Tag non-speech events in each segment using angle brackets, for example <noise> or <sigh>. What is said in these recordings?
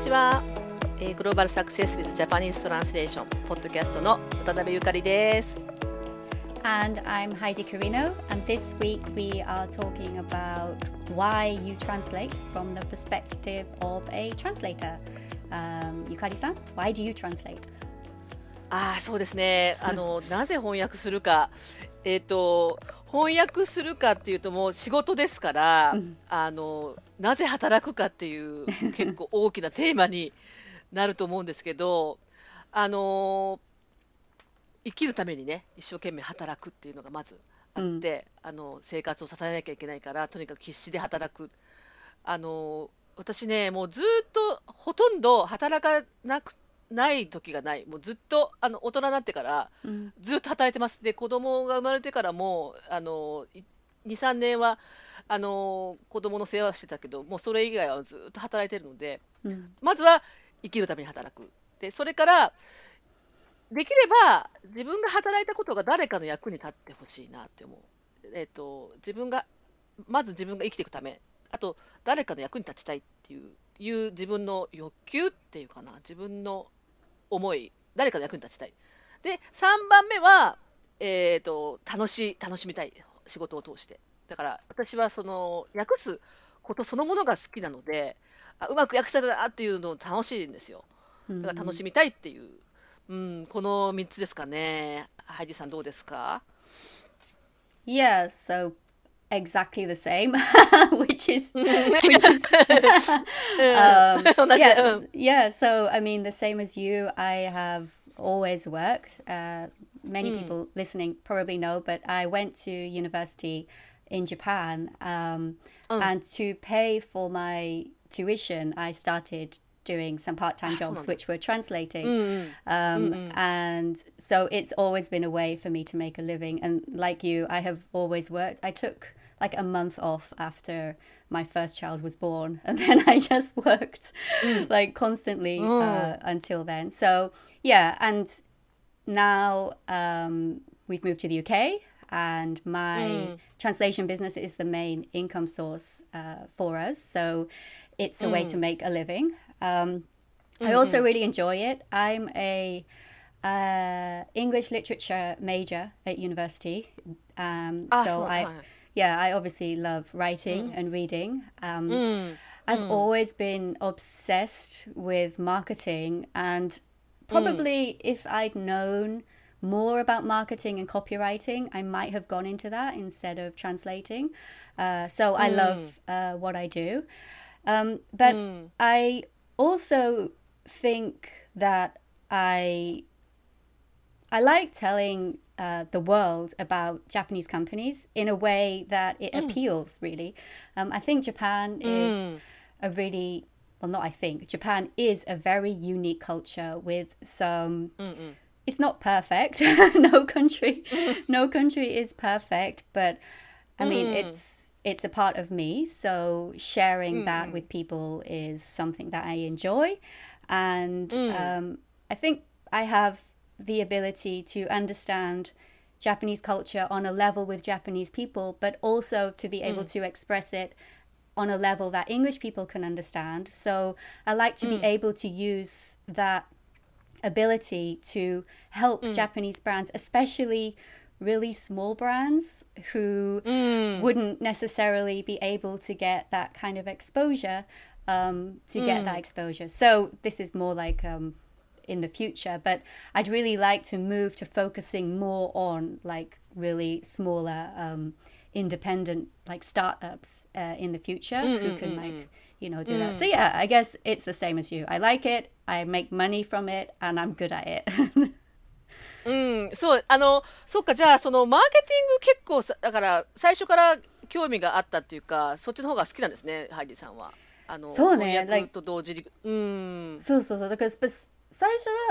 ちは、えー、グローバルサクセス with Japanese Translation ポッドキャストの渡辺ゆかりです And I'm Heidi Carino, and this week we are talking about why you translate from the perspective of a translator. Um, Yukari-san, why do you translate? ああそうですねあのなぜ翻訳するかえっ、ー、と翻訳するかっていうともう仕事ですから、うん、あのなぜ働くかっていう <laughs> 結構大きなテーマになると思うんですけどあの生きるためにね一生懸命働くっていうのがまずあって、うん、あの生活を支えなきゃいけないからとにかく必死で働く。あの私ねもうずっとほとんど働かなくない時がない。もうずっとあの大人になってから、ずっと働いてます。で子供が生まれてからもあの23年はあの子供の世話してたけどもうそれ以外はずっと働いてるので、うん、まずは生きるために働く。でそれからできれば自分が働いたことが誰かの役に立ってほしいなって思う、えーと、自分がまず自分が生きていくためあと誰かの役に立ちたいっていういう自分の欲求っていうかな。自分の思い誰かの役に立ちたい。で3番目は、えーと、楽しい楽しみたい仕事を通して。だから私はその訳すことそのものが好きなのであうまく訳せたなっていうの楽しいんですよ。だから楽しみたいっていう、うん、この3つですかね。ハイジさんどうですか？Yeah, so exactly the same, <laughs> which is <laughs> which is um, <laughs> yeah, yeah. So I mean, the same as you, I have always worked. Uh, many mm. people listening probably know, but I went to university in Japan, um, oh. and to pay for my tuition, I started doing some part-time jobs which were translating mm. Um, mm and so it's always been a way for me to make a living and like you i have always worked i took like a month off after my first child was born <laughs> and then i just worked mm. <laughs> like constantly oh. uh, until then so yeah and now um, we've moved to the uk and my mm. translation business is the main income source uh, for us so it's a mm. way to make a living um, mm-hmm. i also really enjoy it i'm a uh, english literature major at university um, ah, so i yeah, I obviously love writing mm. and reading. Um, mm. I've mm. always been obsessed with marketing, and probably mm. if I'd known more about marketing and copywriting, I might have gone into that instead of translating. Uh, so I love mm. uh, what I do. Um, but mm. I also think that I I like telling uh, the world about Japanese companies in a way that it mm. appeals, really. Um, I think Japan is mm. a really, well, not I think, Japan is a very unique culture with some. Mm-mm. It's not perfect. <laughs> no country, <laughs> no country is perfect, but I mean, mm. it's it's a part of me. So sharing that with people is something that I enjoy, and mm. um, I think I have the ability to understand Japanese culture on a level with Japanese people, but also to be able mm. to express it on a level that English people can understand. So I like to mm. be able to use that ability to help mm. Japanese brands, especially really small brands who mm. wouldn't necessarily be able to get that kind of exposure um, to get that mm. exposure. So this is more like um, in the future. But I'd really like to move to focusing more on like really smaller, um, independent like startups uh, in the future mm, who can like you know do that. So yeah, I guess it's the same as you. I like it. I make money from it, and I'm good at it. <laughs> うん、そうあのそっかじゃあそのマーケティング結構さだから最初から興味があったっていうかそっちの方が好きなんですねハイディさんは。あのそうね。翻訳と同時に。うん。そうそうそう。だから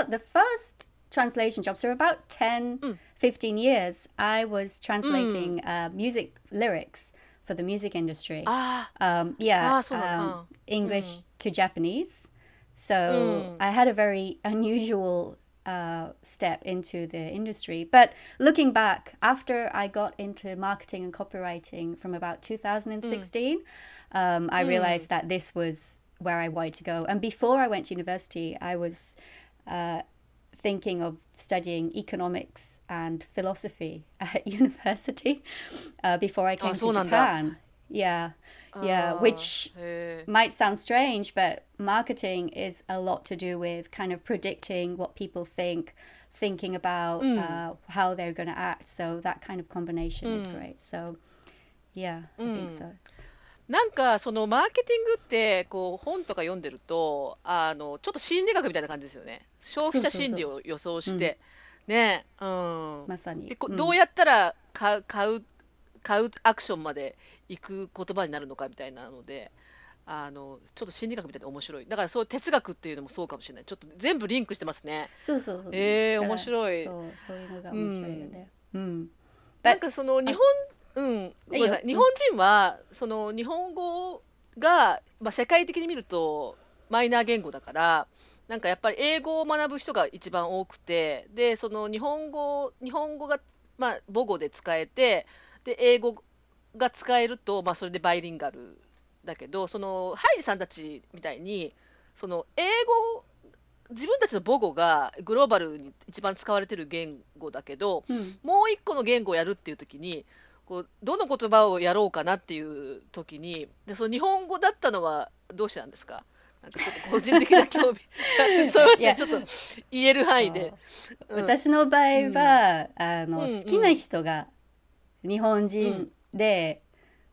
the first translation jobs for about 10, mm. 15 years, I was translating mm. uh, music lyrics for the music industry. Ah. Um, yeah. Ah, um, English mm. to Japanese. So I had a very unusual uh, step into the industry. But looking back, after I got into marketing and copywriting from about 2016, um, I realized that this was where I wanted to go. And before I went to university, I was uh, thinking of studying economics and philosophy <laughs> at university uh, before I came to Japan. Yeah, yeah, which might sound strange, but marketing is a lot to do with kind of predicting what people think, thinking about uh, how they're going to act. So that kind of combination is great. So, yeah, I think so. なんかそのマーケティングってこう本とか読んでるとあのちょっと心理学みたいな感じですよね。消費者心理を予想して。ね。うん。まさに。でこうん。どうやったら買う買う買うアクションまで行く言葉になるのかみたいなのであのちょっと心理学みたいで面白い。だからそう哲学っていうのもそうかもしれない。ちょっと全部リンクしてますね。そうそうそう。えー面白い。そう、そういうのが面白いよね。うん。なんかその日本、うん、ごめんなさい、いいよ日本人はその日本語が、まあ、世界的に見るとマイナー言語だから、なんかやっぱり英語を学ぶ人が一番多くて、で、その日本語、日本語が、まあ、母語で使えて、で、英語が使えると、まあ、それでバイリンガルだけど、そのハイジさんたちみたいに、その英語自分たちの母語がグローバルに一番使われてる言語だけど、うん。もう一個の言語をやるっていう時にこうどの言葉をやろうかなっていう時にでその日本語だったのはどうしてなんですか？なんかちょっと個人的な興味。<laughs> そういやちょっと言える範囲で。う。ん。私の場合は、あの、うんうん。好きな人が日本人で、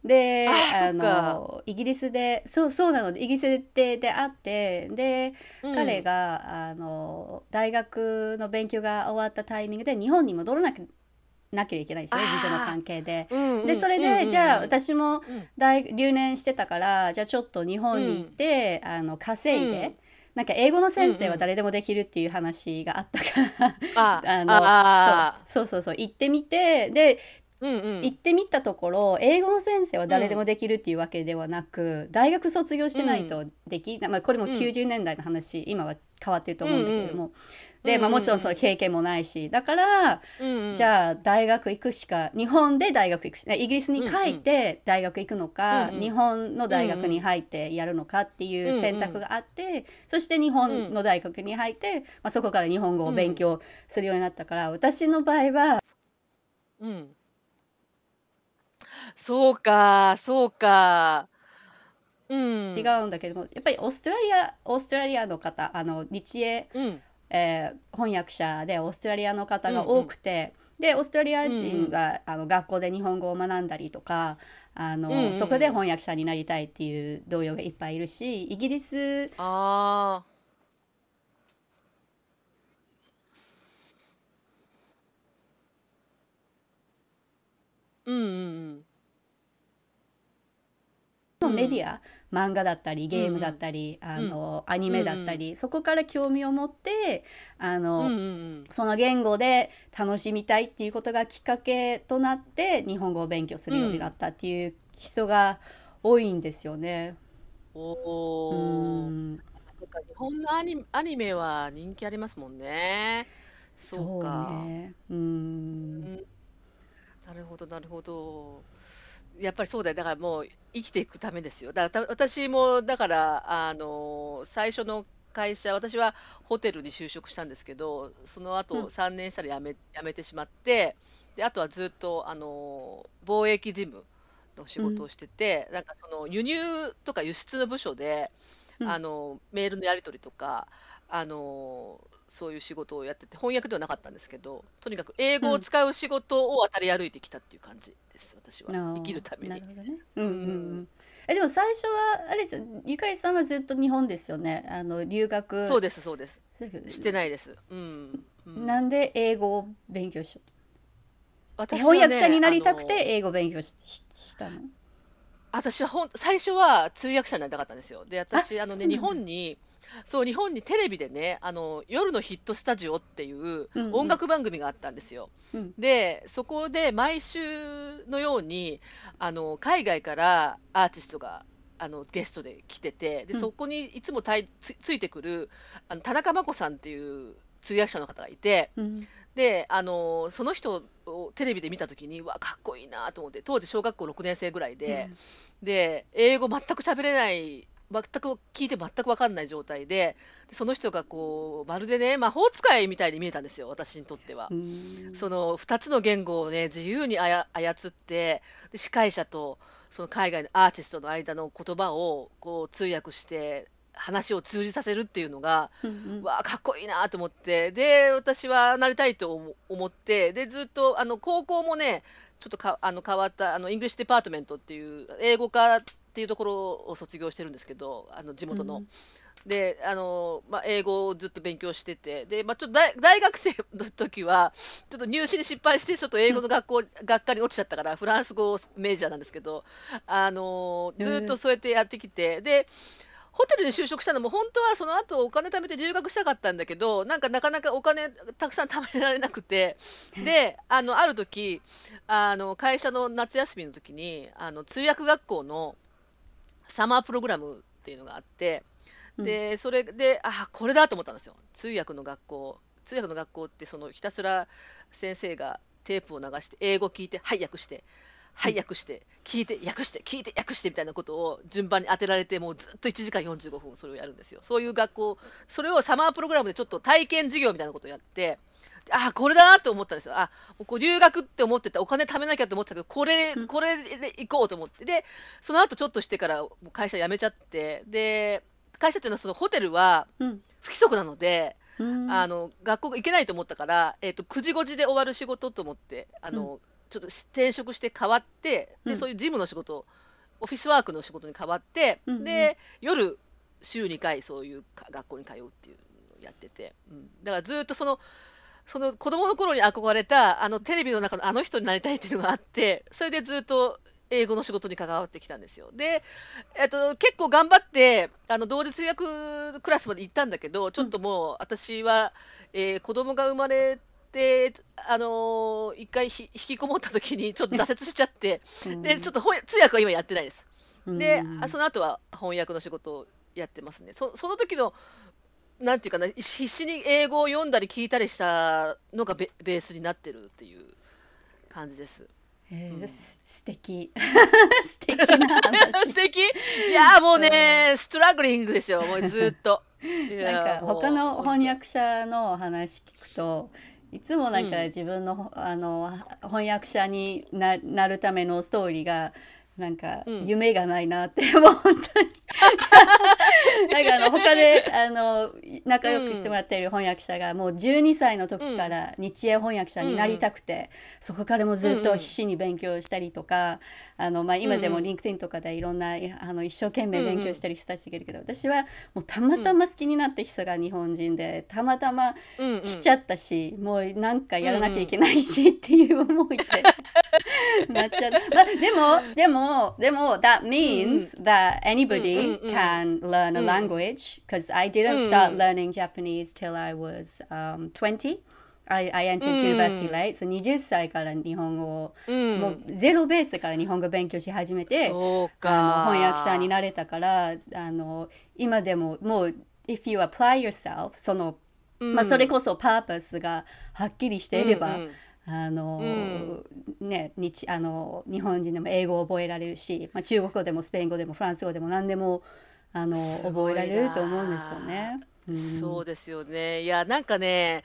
でああそっか。のイギリスでそうそうなのでイギリスで出会ってで、うん。彼があの大学の勉強が終わったタイミングで日本に戻らなきゃなきゃいけないんですよねビザの関係で。うんうんでそれで、うん。うんうんじゃあ私もうん。大留年してたからじゃあちょっと日本に行って、あの稼いで、うん。なんか英語の先生は誰でもできるっていう話があったから、あ <laughs> あのそうそうそう行ってみてでうんうん。行ってみたところ英語の先生は誰でもできるっていうわけではなく、大学卒業してないとでき、まあ、これもうん。90年代の話、今は変わってると思うんだけれども、うんで、まあ、うんもちろんその経験もないし。だから、うんうん。じゃあ大学行くしか日本で大学行くしイギリスに帰って大学行くのか、うんうん。日本の大学に入ってやるのかっていう選択があって、そして日本の大学に入って、まあ、そこから日本語を勉強するようになったから、私の場合はうんそうかそうか。うん。違うんだけども、やっぱりオーストラリアオーストラリアの方あの日英、うん。えー翻訳者でオーストラリアの方が多くて、でオーストラリア人が、あの学校で日本語を学んだりとかあの、うんうんうん。そこで翻訳者になりたいっていう同僚がいっぱいいるしイギリスあうんうんのメディア、漫画だったりゲームだったり、あのアニメだったり、そこから興味を持ってあの、うんうんうんその言語で楽しみたいっていうことがきっかけとなって日本語を勉強するようになったっていう人が多いんですよね。おうお、んか日本のアニアニメは人気ありますもんね。そうか。そうね。うん。なるほどなるほど。やっぱりそうだよ。だからもう生きていくためですよ。だからた私もだからあの最初の会社私はホテルに就職したんですけど、そのうん。後3年したら辞め辞めてしまって、であとはずっとあの貿易事務の仕事をしてて、なんかその輸入とか輸出の部署で、うん。あのメールのやり取りとかあのそういう仕事をやってて翻訳ではなかったんですけどとにかく英語を使う仕事を渡り歩いてきたっていう感じです私は。生きるために。なるほどね。うんうんうん。えでも最初はあれですよ。ゆかりさんはずっと日本ですよね。あの留学。そうですそうです。すしてないです。うん、うん。なんで英語を勉強しよう私はね翻訳者になりたくて英語勉強しししたの？私はほん最初は通訳者になりたかったんですよ。で私あのね日本にそう日本にテレビでねあの夜のヒットスタジオっていううんうん。音楽番組があったんですよ、うん。でそこで毎週のようにあの海外からアーティストがあのゲストで来ててでうん。そこにいつもたいつついてくるあの田中真子さんっていう通訳者の方がいてうん。であのその人をテレビで見た時にわかっこいいなと思って当時小学校6年生ぐらいで、で英語全く喋れない全く聞いて全く分かんない状態でその人がこうまるでね魔法使いみたいに見えたんですよ私にとっては。その2つの言語をね自由に操ってで司会者とその海外のアーティストの間の言葉をこう通訳して話を通じさせるっていうのが、うんうん、わあかっこいいなと思ってで私はなりたいと思ってでずっとあの高校もねちょっとかあの変わったあの English department っていう英語科っていうところを卒業してるんですけどあの地元の。うん。であの、まあ、英語をずっと勉強しててで、まあ、ちょっと大学生の時はちょっと入試に失敗してちょっと英語の学校学科に落ちちゃったからフランス語 major なんですけどあのずっとそうやってやってきてでホテルに就職したのも本当はその後お金貯めて留学したかったんだけどなんかなかなかお金たくさん貯められなくて <laughs> であのある時あの会社の夏休みの時にあの通訳学校のサマープログラムっていうのがあってでそれであこれだと思ったんですよ。通訳の学校。通訳の学校ってそのひたすら先生がテープを流して英語聞いてはい訳してはい訳して聞いて訳して聞いて訳してみたいなことを順番に当てられてもうずっと1時間45分それをやるんですよ。そういう学校それをサマープログラムでちょっと体験授業みたいなことをやってあこれだなと思ったんですよ。あこう留学って思ってたお金貯めなきゃと思ってたけどこれこれで行こうと思って。でその後ちょっとしてから会社辞めちゃって。で会社っていうのはそのホテルは不規則なので、うん、あの学校行けないと思ったから、えーと、9時5時で終わる仕事と思ってあの、うん、ちょっと転職して変わってで、そういう事務の仕事オフィスワークの仕事に変わって、うん、で夜週2回そういう学校に通うっていうのをやってて、うん、だからずっとそのその子供の頃に憧れたあのテレビの中のあの人になりたいっていうのがあってそれでずっと英語の仕事に関わってきたんですよ。で、えっと、結構頑張ってあの同時通訳クラスまで行ったんだけどちょっともう私は、えー、子供が生まれて、あのー、一回引きこもった時にちょっと挫折しちゃって、でちょっと通訳は今やってないです。でその後は翻訳の仕事をやってますね。そその時のなんていうかな必死に英語を読んだり聞いたりしたのがベベースになってるっていう感じです。えー、うん、素敵素敵な話。<laughs> 素敵いやもうね、ストラグリングですよもうずっと。なんか他の翻訳者の話聞くといつもなんか自分のうん、あの翻訳者にななるためのストーリーがなんか夢がないなって、うん、もう本当に。なんかあの他であの仲良くしてもらっている翻訳者がもう12歳の時から日英翻訳者になりたくて、そこからもずっと必死に勉強したりとか、あのまあ、今でも LinkedIn とかでいろんなあの一生懸命勉強してる人たちがいるけど、私はもうたまたま好きになった人が日本人でたまたま来ちゃったし、もうなんかやらなきゃいけないしっていう思いで。<laughs> なっちゃった。まあ、でもでもでも that means that anybody can learn a language because I didn't start learning Japanese till I was um, 20 I, I entered university late so 20歳から日本語を、もうゼロベースから日本語勉強し始めてあの翻訳者になれたからあの今でももう if you apply yourself その、まあ、それこそパーパスがはっきりしていれば、あの、うん、ね日あの日本人でも英語を覚えられるし、まあ、中国語でもスペイン語でもフランス語でも何でもあの覚えられると思うんですよね。うん、そうですよね。いやなんかね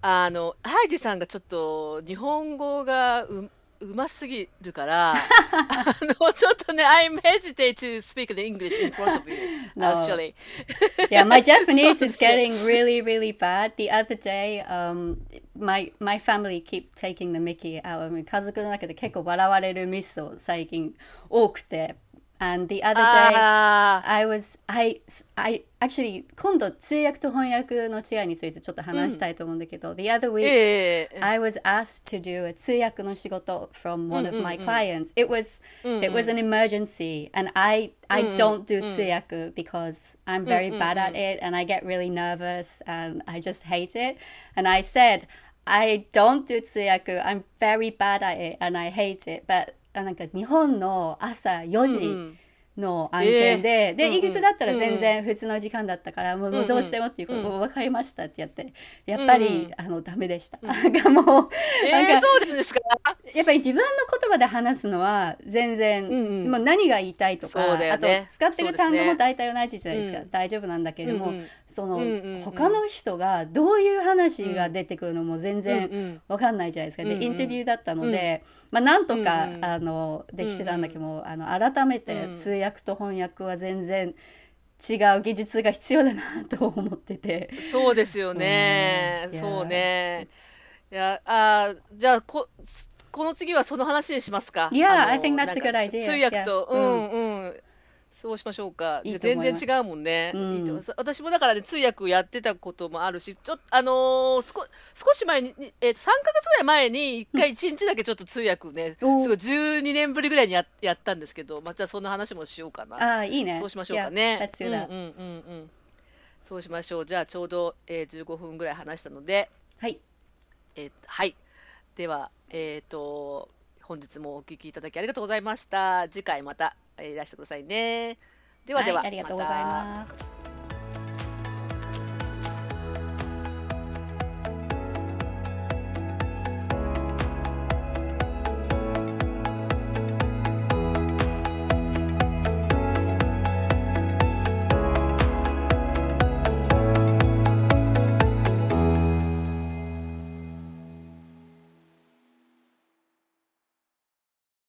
あのハイジさんがちょっと日本語がううますぎるからあのちょっとね I'm hesitate <laughs> to speak the English in front of you <laughs> actually <laughs> yeah my Japanese is getting really really bad the other day um my my family keep taking the Mickey out of me 家族の中で結構笑われるミスを最近多くて And the other day, I was, I, I actually 今度通訳と翻訳の違いについてちょっと話したいと思うんだけど、the other week, I was asked to do a 通訳の仕事 from one of my clients. It was, it was an emergency, and I, I don't do 通訳 because I'm very bad at it, and I get really nervous, and I just hate it. And I said, I don't do 通訳. I'm very bad at it, and I hate it. But なんか日本の朝4時の案件で、えー、で、イギリスだったら全然普通の時間だったから、もうもうどうしてもっていうこと、うん、分かりましたってやってやっぱり、うん、あのダメでした、なんかもう、えー、そうですかやっぱり自分の言葉で話すのは全然、うんうん。もう何が言いたいとか、そうだよあとね使ってる単語も大体同じじゃないですか、うん大丈夫なんだけれども、うんうん。その、うんうんうん。他の人がどういう話が出てくるのも全うん然うん。わかんないじゃないですか、でインタビューだったので、まあなんとか、うんうんあのできてたんだけども、あの改めてうん。通訳と翻訳は全然違う技術が必要だなと思ってて。そうですよね。うん。そうね。いやあーじゃあここの次はその話にしますか。Yeah, I think that's a good idea. 通訳と.うんうん。そうしましょうか。いいと全然違うもんね。うん私もだからね通訳やってたこともあるし、ちょっとあのー、少し前にえっ、と3ヶ月ぐらい前に一回一日だけちょっと通訳ね、すごい12年ぶりぐらいにややったんですけど、まあじゃあそんな話もしようかな。ああ、いいね。そうしましょうかね。Yeah. うんうんうんうん。そうしましょう。じゃあちょうど、えー、15分ぐらい話したので、はい。えーはい。では、えっ、と、本日もお聞きいただきありがとうございました。次回また、えーいらしてくださいね。ではでは、はい、ありがとうございますます。